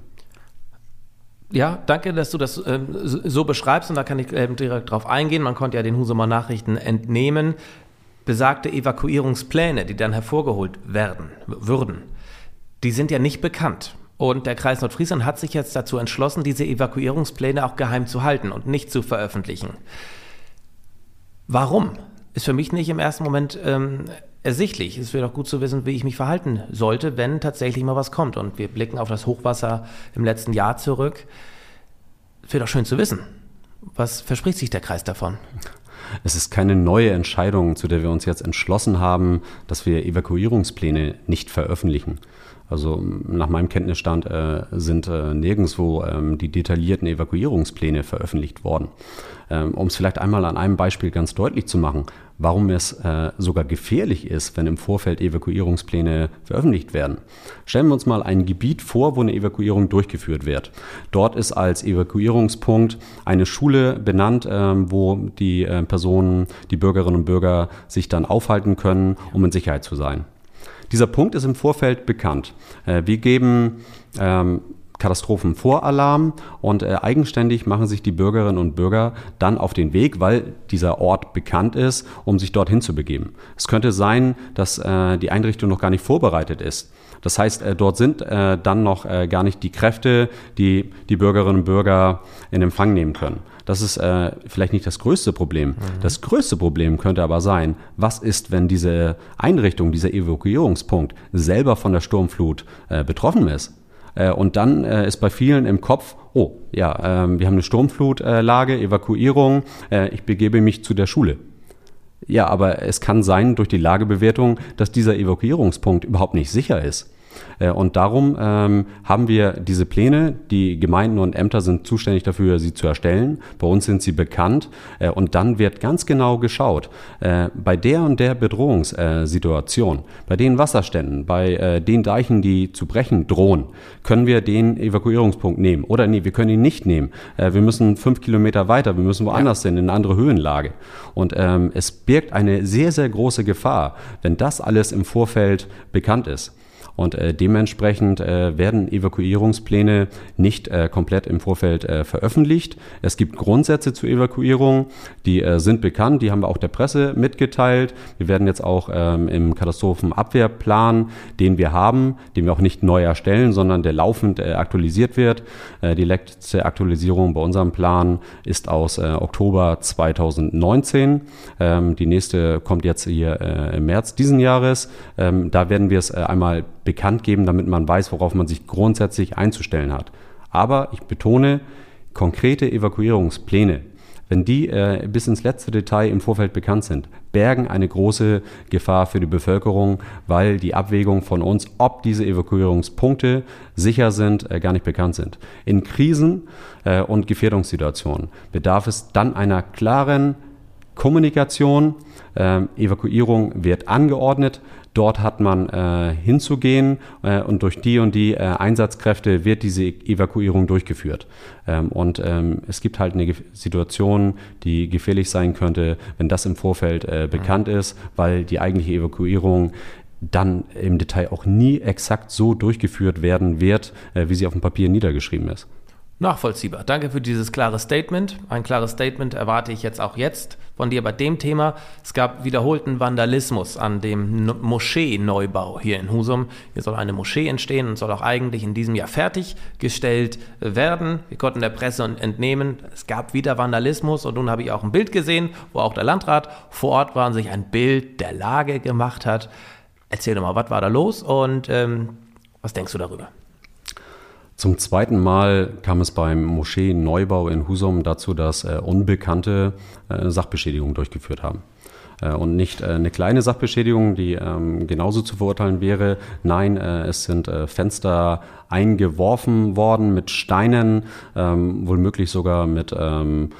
[SPEAKER 2] Ja, danke, dass du das ähm, so beschreibst und da kann ich ähm, direkt drauf eingehen. Man konnte ja den Husumer Nachrichten entnehmen, besagte Evakuierungspläne, die dann hervorgeholt werden würden, die sind ja nicht bekannt. Und der Kreis Nordfriesland hat sich jetzt dazu entschlossen, diese Evakuierungspläne auch geheim zu halten und nicht zu veröffentlichen. Warum? Ist für mich nicht im ersten Moment ähm, ersichtlich. Es wäre doch gut zu wissen, wie ich mich verhalten sollte, wenn tatsächlich mal was kommt. Und wir blicken auf das Hochwasser im letzten Jahr zurück. Es wäre doch schön zu wissen. Was verspricht sich der Kreis davon?
[SPEAKER 3] Es ist keine neue Entscheidung, zu der wir uns jetzt entschlossen haben, dass wir Evakuierungspläne nicht veröffentlichen. Also nach meinem Kenntnisstand äh, sind äh, nirgendwo ähm, die detaillierten Evakuierungspläne veröffentlicht worden. Ähm, um es vielleicht einmal an einem Beispiel ganz deutlich zu machen, warum es äh, sogar gefährlich ist, wenn im Vorfeld Evakuierungspläne veröffentlicht werden. Stellen wir uns mal ein Gebiet vor, wo eine Evakuierung durchgeführt wird. Dort ist als Evakuierungspunkt eine Schule benannt, ähm, wo die äh, Personen, die Bürgerinnen und Bürger sich dann aufhalten können, um in Sicherheit zu sein. Dieser Punkt ist im Vorfeld bekannt. Äh, wir geben ähm, Katastrophenvoralarm und äh, eigenständig machen sich die Bürgerinnen und Bürger dann auf den Weg, weil dieser Ort bekannt ist, um sich dorthin zu begeben. Es könnte sein, dass äh, die Einrichtung noch gar nicht vorbereitet ist. Das heißt, äh, dort sind äh, dann noch äh, gar nicht die Kräfte, die die Bürgerinnen und Bürger in Empfang nehmen können. Das ist äh, vielleicht nicht das größte Problem. Mhm. Das größte Problem könnte aber sein, was ist, wenn diese Einrichtung, dieser Evakuierungspunkt selber von der Sturmflut betroffen ist? Äh, und dann äh, ist bei vielen im Kopf, oh ja, ähm, wir haben eine Sturmflutlage, Evakuierung, äh, ich begebe mich zu der Schule. Ja, aber es kann sein durch die Lagebewertung, dass dieser Evakuierungspunkt überhaupt nicht sicher ist. Äh, und darum ähm, haben wir diese Pläne. Die Gemeinden und Ämter sind zuständig dafür, sie zu erstellen. Bei uns sind sie bekannt. Äh, und dann wird ganz genau geschaut, äh, bei der und der Bedrohungssituation, bei den Wasserständen, bei den Deichen, die zu brechen drohen, können wir den Evakuierungspunkt nehmen. Oder nee, wir können ihn nicht nehmen. wir müssen fünf Kilometer weiter, wir müssen woanders ja. hin, in eine andere Höhenlage. Und ähm, es birgt eine sehr, sehr große Gefahr, wenn das alles im Vorfeld bekannt ist. Und äh, dementsprechend äh, werden Evakuierungspläne nicht äh, komplett im Vorfeld äh, veröffentlicht. Es gibt Grundsätze zur Evakuierung, die äh, sind bekannt, die haben wir auch der Presse mitgeteilt. Wir werden jetzt auch ähm, im Katastrophenabwehrplan, den wir haben, den wir auch nicht neu erstellen, sondern der laufend äh, aktualisiert wird. Äh, die letzte Aktualisierung bei unserem Plan ist aus äh, Oktober 2019. Ähm, die nächste kommt jetzt hier äh, im März diesen Jahres. Ähm, da werden wir es einmal bekannt geben, damit man weiß, worauf man sich grundsätzlich einzustellen hat. Aber ich betone, konkrete Evakuierungspläne, wenn die äh, bis ins letzte Detail im Vorfeld bekannt sind, bergen eine große Gefahr für die Bevölkerung, weil die Abwägung von uns, ob diese Evakuierungspunkte sicher sind, äh, gar nicht bekannt sind. In Krisen äh, und Gefährdungssituationen bedarf es dann einer klaren Kommunikation. Ähm, Evakuierung wird angeordnet dort hat man äh, hinzugehen äh, und durch die und die äh, Einsatzkräfte wird diese Evakuierung durchgeführt. Ähm, und ähm, es gibt halt eine Situation, die gefährlich sein könnte, wenn das im Vorfeld äh, bekannt ist, weil die eigentliche Evakuierung dann im Detail auch nie exakt so durchgeführt werden wird, äh, wie sie auf dem Papier niedergeschrieben ist.
[SPEAKER 2] Nachvollziehbar. Danke für dieses klare Statement. Ein klares Statement erwarte ich jetzt auch jetzt von dir bei dem Thema. Es gab wiederholten Vandalismus an dem Moschee-Neubau hier in Husum. Hier soll eine Moschee entstehen und soll auch eigentlich in diesem Jahr fertiggestellt werden. Wir konnten der Presse entnehmen, es gab wieder Vandalismus und nun habe ich auch ein Bild gesehen, wo auch der Landrat vor Ort war und sich ein Bild der Lage gemacht hat. Erzähl doch mal, was war da los und ähm, was denkst du darüber?
[SPEAKER 3] Zum zweiten Mal kam es beim Moscheen-Neubau in Husum dazu, dass äh, Unbekannte äh, Sachbeschädigung durchgeführt haben. Äh, und nicht äh, eine kleine Sachbeschädigung, die ähm, genauso zu verurteilen wäre. Nein, äh, es sind äh, Fenster eingeworfen worden mit Steinen, ähm, wohl sogar mit ähm,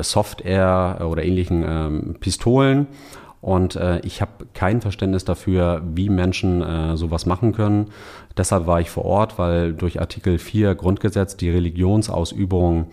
[SPEAKER 3] Soft-Air oder ähnlichen ähm, Pistolen. Und äh, ich habe kein Verständnis dafür, wie Menschen äh, sowas machen können. Deshalb war ich vor Ort, weil durch Artikel 4 Grundgesetz die Religionsausübung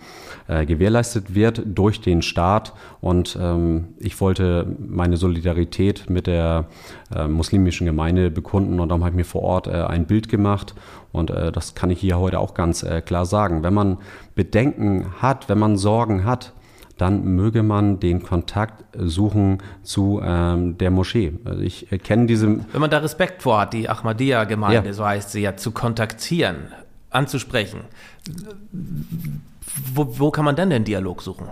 [SPEAKER 3] äh, gewährleistet wird durch den Staat. Und ähm, ich wollte meine Solidarität mit der äh, muslimischen Gemeinde bekunden. Und darum habe ich mir vor Ort äh, ein Bild gemacht. Und äh, das kann ich hier heute auch ganz äh, klar sagen. Wenn man Bedenken hat, wenn man Sorgen hat, dann möge man den Kontakt suchen zu ähm, der Moschee. Also ich äh, kenne diese.
[SPEAKER 2] Wenn man da Respekt vor hat, die Ahmadiyya-Gemeinde, ja. so heißt sie ja, zu kontaktieren, anzusprechen, wo, wo kann man denn den Dialog suchen?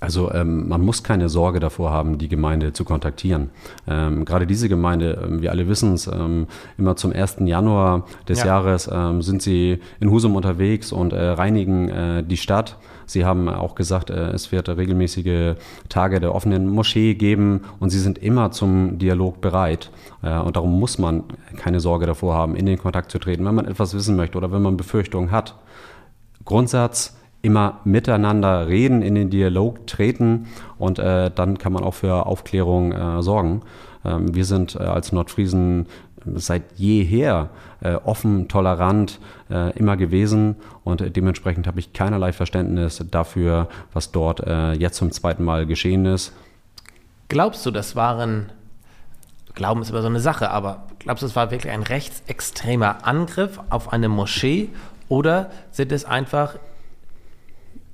[SPEAKER 3] Also ähm, man muss keine Sorge davor haben, die Gemeinde zu kontaktieren. Ähm, gerade diese Gemeinde, ähm, wir alle wissen es, ähm, immer zum 1. Januar des ja. Jahres ähm, sind sie in Husum unterwegs und äh, reinigen äh, die Stadt. Sie haben auch gesagt, äh, es wird regelmäßige Tage der offenen Moschee geben und sie sind immer zum Dialog bereit. Äh, und darum muss man keine Sorge davor haben, in den Kontakt zu treten, wenn man etwas wissen möchte oder wenn man Befürchtungen hat. Grundsatz, immer miteinander reden, in den Dialog treten und äh, dann kann man auch für Aufklärung sorgen. Ähm, wir sind als Nordfriesen seit jeher äh, offen, tolerant äh, immer gewesen und dementsprechend habe ich keinerlei Verständnis dafür, was dort äh, jetzt zum zweiten Mal geschehen ist.
[SPEAKER 2] Glaubst du, das waren Glauben ist immer so eine Sache, aber glaubst du, es war wirklich ein rechtsextremer Angriff auf eine Moschee oder sind es einfach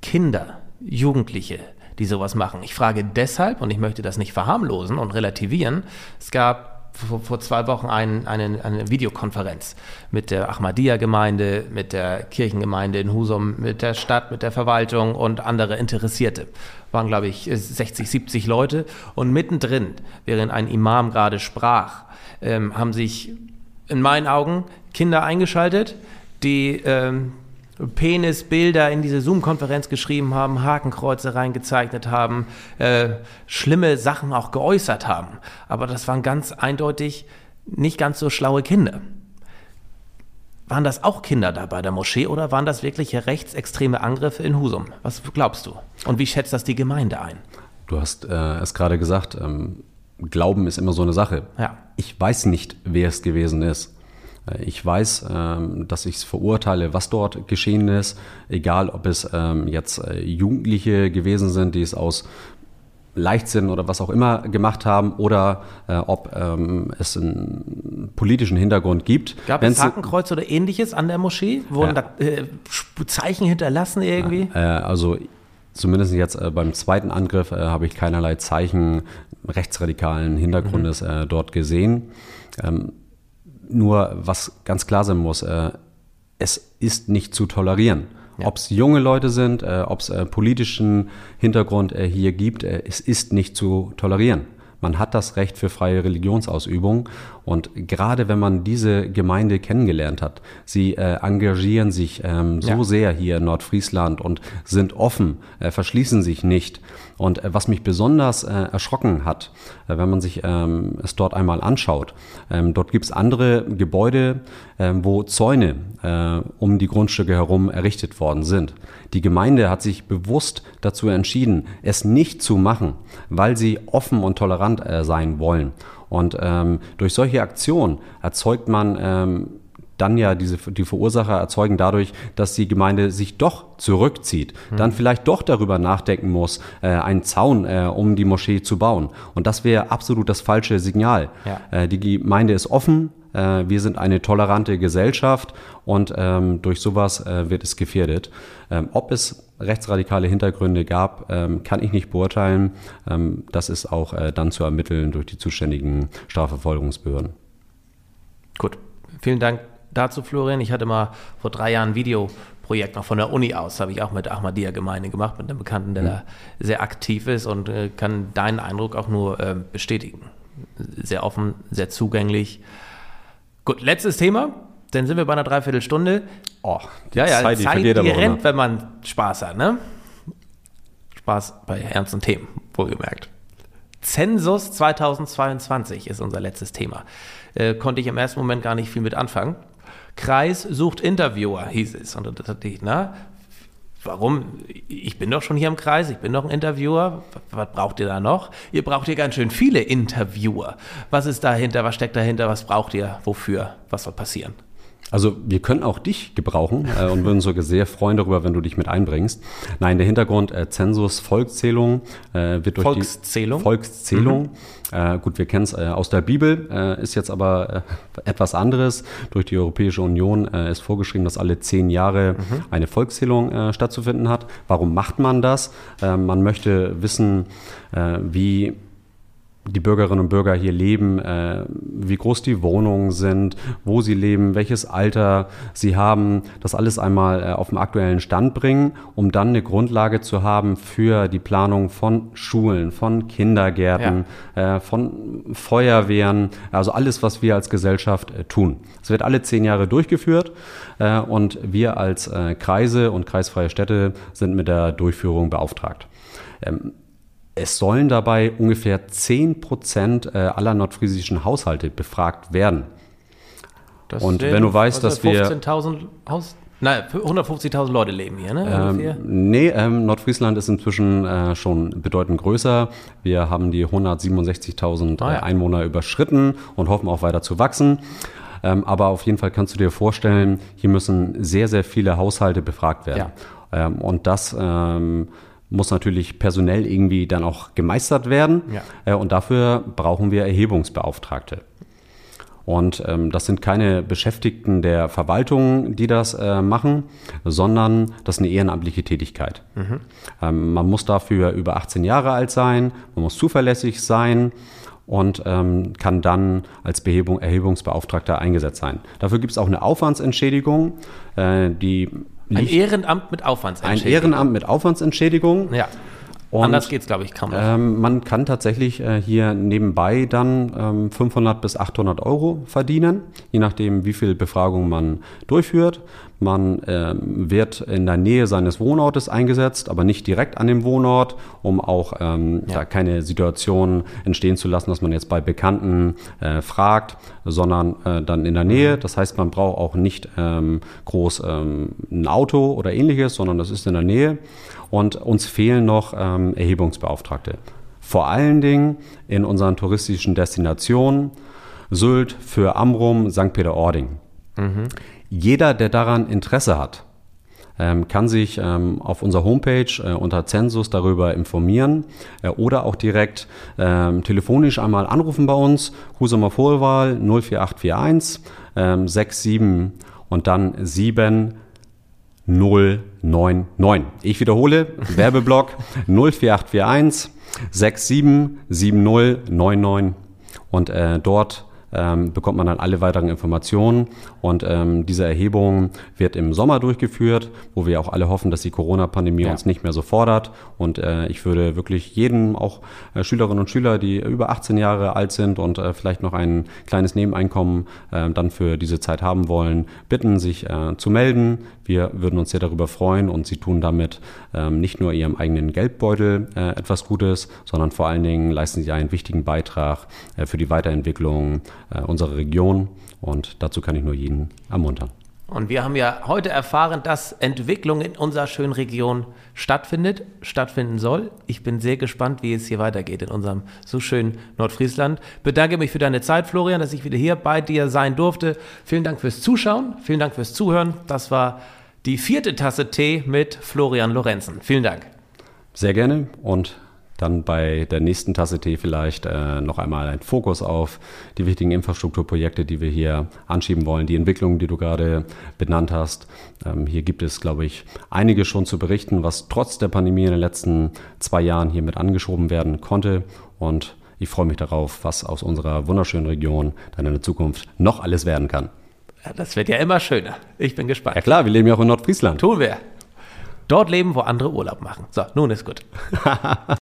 [SPEAKER 2] Kinder, Jugendliche, die sowas machen. Ich frage deshalb, und ich möchte das nicht verharmlosen und relativieren, es gab vor, vor zwei Wochen ein, eine, eine Videokonferenz mit der Ahmadiyya-Gemeinde, mit der Kirchengemeinde in Husum, mit der Stadt, mit der Verwaltung und andere Interessierte. Waren, glaube ich, 60, 70 Leute. Und mittendrin, während ein Imam gerade sprach, ähm, haben sich in meinen Augen Kinder eingeschaltet, die ähm, Penisbilder in diese Zoom-Konferenz geschrieben haben, Hakenkreuze reingezeichnet haben, äh, schlimme Sachen auch geäußert haben. Aber das waren ganz eindeutig nicht ganz so schlaue Kinder. Waren das auch Kinder da bei der Moschee oder waren das wirkliche rechtsextreme Angriffe in Husum? Was glaubst du? Und wie schätzt das die Gemeinde ein?
[SPEAKER 3] Du hast äh, es gerade gesagt, ähm, Glauben ist immer so eine Sache. Ja. Ich weiß nicht, wer es gewesen ist. Äh, ich weiß, ähm, dass ich es verurteile, was dort geschehen ist, egal ob es ähm, jetzt äh, Jugendliche gewesen sind, die es aus Leichtsinn oder was auch immer gemacht haben oder äh, ob ähm, es einen politischen Hintergrund gibt.
[SPEAKER 2] Gab es Hakenkreuz oder ähnliches an der Moschee? Wurden ja. da äh, Zeichen hinterlassen irgendwie?
[SPEAKER 3] Ja, äh, also zumindest jetzt äh, beim zweiten Angriff habe ich keinerlei Zeichen rechtsradikalen Hintergrundes mhm. dort gesehen. Ähm, nur was ganz klar sein muss, äh, es ist nicht zu tolerieren. Ja. Ob es junge Leute sind, äh, ob es äh, politischen Hintergrund äh, hier gibt, äh, es ist nicht zu tolerieren. Man hat das Recht für freie Religionsausübung und gerade wenn man diese Gemeinde kennengelernt hat, sie äh, engagieren sich ähm, so ja. sehr hier in Nordfriesland und sind offen, äh, verschließen sich nicht. Und äh, was mich besonders äh, erschrocken hat, äh, wenn man sich ähm, es dort einmal anschaut, ähm, dort gibt es andere Gebäude, ähm, wo Zäune äh, um die Grundstücke herum errichtet worden sind. Die Gemeinde hat sich bewusst dazu entschieden, es nicht zu machen, weil sie offen und tolerant äh, sein wollen. Und ähm, durch solche Aktionen erzeugt man ähm, dann ja diese, die Verursacher erzeugen dadurch, dass die Gemeinde sich doch zurückzieht, mhm. dann vielleicht doch darüber nachdenken muss, äh, einen Zaun äh, um die Moschee zu bauen. Und das wäre absolut das falsche Signal. Ja. Äh, die Gemeinde ist offen, wir sind eine tolerante Gesellschaft und ähm, durch sowas äh, wird es gefährdet. Ähm, ob es rechtsradikale Hintergründe gab, ähm, kann ich nicht beurteilen. Ähm, das ist auch äh, dann zu ermitteln durch die zuständigen Strafverfolgungsbehörden.
[SPEAKER 2] Gut, vielen Dank dazu, Florian. Ich hatte mal vor drei Jahren ein Videoprojekt noch von der Uni aus, habe ich auch mit Ahmadiyya Gemeinde gemacht, mit einem Bekannten, der mhm. da sehr aktiv ist und äh, kann deinen Eindruck auch nur äh, bestätigen. Sehr offen, sehr zugänglich. Gut, letztes Thema. Dann sind wir bei einer Dreiviertelstunde.
[SPEAKER 3] Oh, die ja, ja, Zeit, die, Zeit, die
[SPEAKER 2] rennt, wenn man Spaß hat, ne? Spaß bei ernsten Themen, wohlgemerkt. Zensus 2022 ist unser letztes Thema. Äh, konnte ich im ersten Moment gar nicht viel mit anfangen. Kreis sucht Interviewer, hieß es. Und das hatte ich, na, warum? Ich bin doch schon hier im Kreis, ich bin doch ein Interviewer. Was braucht ihr da noch? Ihr braucht hier ganz schön viele Interviewer. Was ist dahinter? Was steckt dahinter? Was braucht ihr? Wofür? Was soll passieren?
[SPEAKER 3] Also wir können auch dich gebrauchen äh, und würden sogar sehr freuen darüber, wenn du dich mit einbringst. Nein, der Hintergrund äh, Zensus Volkszählung äh, wird durch
[SPEAKER 2] Volkszählung?
[SPEAKER 3] die Volkszählung. Mhm. Äh, gut, wir kennen es äh, aus der Bibel, äh, ist jetzt aber äh, etwas anderes. Durch die Europäische Union äh, ist vorgeschrieben, dass alle zehn Jahre mhm. eine Volkszählung äh, stattzufinden hat. Warum macht man das? man möchte wissen, wie die Bürgerinnen und Bürger hier leben, äh, wie groß die Wohnungen sind, wo sie leben, welches Alter sie haben, das alles einmal äh, auf den aktuellen Stand bringen, um dann eine Grundlage zu haben für die Planung von Schulen, von Kindergärten, ja. äh, von Feuerwehren, also alles, was wir als Gesellschaft äh, tun. Es wird alle zehn Jahre durchgeführt äh, und wir als äh, Kreise und kreisfreie Städte sind mit der Durchführung beauftragt. Ähm, es sollen dabei ungefähr 10 Prozent äh, aller nordfriesischen Haushalte befragt werden.
[SPEAKER 2] Das und wenn du weißt, dass wir 15.000 Haus Nein, 150.000 Leute leben hier, ne?
[SPEAKER 3] Ähm, nee, ähm, Nordfriesland ist inzwischen äh, schon bedeutend größer. Wir haben die 167.000 ah, ja. Äh, Einwohner überschritten und hoffen auch weiter zu wachsen. Ähm, aber auf jeden Fall kannst du dir vorstellen, hier müssen sehr, sehr viele Haushalte befragt werden. Ja. Ähm, und das ähm, muss natürlich personell irgendwie dann auch gemeistert werden. Ja. Äh, und dafür brauchen wir Erhebungsbeauftragte. Und ähm, das sind keine Beschäftigten der Verwaltung, die das äh, machen, sondern das ist eine ehrenamtliche Tätigkeit. Mhm. Ähm, man muss dafür über 18 Jahre alt sein, man muss zuverlässig sein und ähm, kann dann als Behebung, Erhebungsbeauftragter eingesetzt sein. Dafür gibt es auch eine Aufwandsentschädigung, äh, die
[SPEAKER 2] ein Ehrenamt mit Aufwandsentschädigung.
[SPEAKER 3] Ein Ehrenamt mit Aufwandsentschädigung.
[SPEAKER 2] Ja. Und, Anders geht es, glaube ich, kaum.
[SPEAKER 3] Ähm, man kann tatsächlich äh, hier nebenbei dann ähm, 500 bis 800 Euro verdienen, je nachdem, wie viel Befragung man durchführt. Man ähm, wird in der Nähe seines Wohnortes eingesetzt, aber nicht direkt an dem Wohnort, um auch ähm, ja. da keine Situation entstehen zu lassen, dass man jetzt bei Bekannten äh, fragt, sondern äh, dann in der Nähe. Mhm. Das heißt, man braucht auch nicht ähm, groß ähm, ein Auto oder ähnliches, sondern das ist in der Nähe. Und uns fehlen noch ähm, Erhebungsbeauftragte. Vor allen Dingen in unseren touristischen Destinationen Sylt, für Amrum, St. Peter-Ording. Mhm. Jeder, der daran Interesse hat, ähm, kann sich ähm, auf unserer Homepage äh, unter Zensus darüber informieren äh, oder auch direkt ähm, telefonisch einmal anrufen bei uns. Husumer Vorwahl 04841 67 und dann 7099. Ich wiederhole, Werbeblock 04841 67 7099 und äh, dort bekommt man dann alle weiteren Informationen. Und ähm, diese Erhebung wird im Sommer durchgeführt, wo wir auch alle hoffen, dass die Corona-Pandemie ja. uns nicht mehr so fordert. Und äh, ich würde wirklich jedem, auch äh, Schülerinnen und Schüler, die über 18 Jahre alt sind und äh, vielleicht noch ein kleines Nebeneinkommen äh, dann für diese Zeit haben wollen, bitten, sich äh, zu melden. Wir würden uns sehr darüber freuen und sie tun damit ähm, nicht nur ihrem eigenen Geldbeutel äh, etwas Gutes, sondern vor allen Dingen leisten sie einen wichtigen Beitrag äh, für die Weiterentwicklung äh, unserer Region. Und dazu kann ich nur jeden ermuntern.
[SPEAKER 2] Und wir haben ja heute erfahren, dass Entwicklung in unserer schönen Region stattfindet, stattfinden soll. Ich bin sehr gespannt, wie es hier weitergeht in unserem so schönen Nordfriesland. Bedanke mich für deine Zeit, Florian, dass ich wieder hier bei dir sein durfte. Vielen Dank fürs Zuschauen, vielen Dank fürs Zuhören. Das war die vierte Tasse Tee mit Florian Lorenzen. Vielen Dank.
[SPEAKER 3] Sehr gerne und dann bei der nächsten Tasse Tee vielleicht äh, noch einmal ein Fokus auf die wichtigen Infrastrukturprojekte, die wir hier anschieben wollen, die Entwicklungen, die du gerade benannt hast. Ähm, hier gibt es, glaube ich, einige schon zu berichten, was trotz der Pandemie in den letzten zwei Jahren hier mit angeschoben werden konnte. Und ich freue mich darauf, was aus unserer wunderschönen Region dann in der Zukunft noch alles werden kann.
[SPEAKER 2] Ja, das wird ja immer schöner. Ich bin gespannt.
[SPEAKER 3] Ja klar, wir leben ja auch in Nordfriesland.
[SPEAKER 2] Tun wir. Dort leben, wo andere Urlaub machen. So, nun ist gut.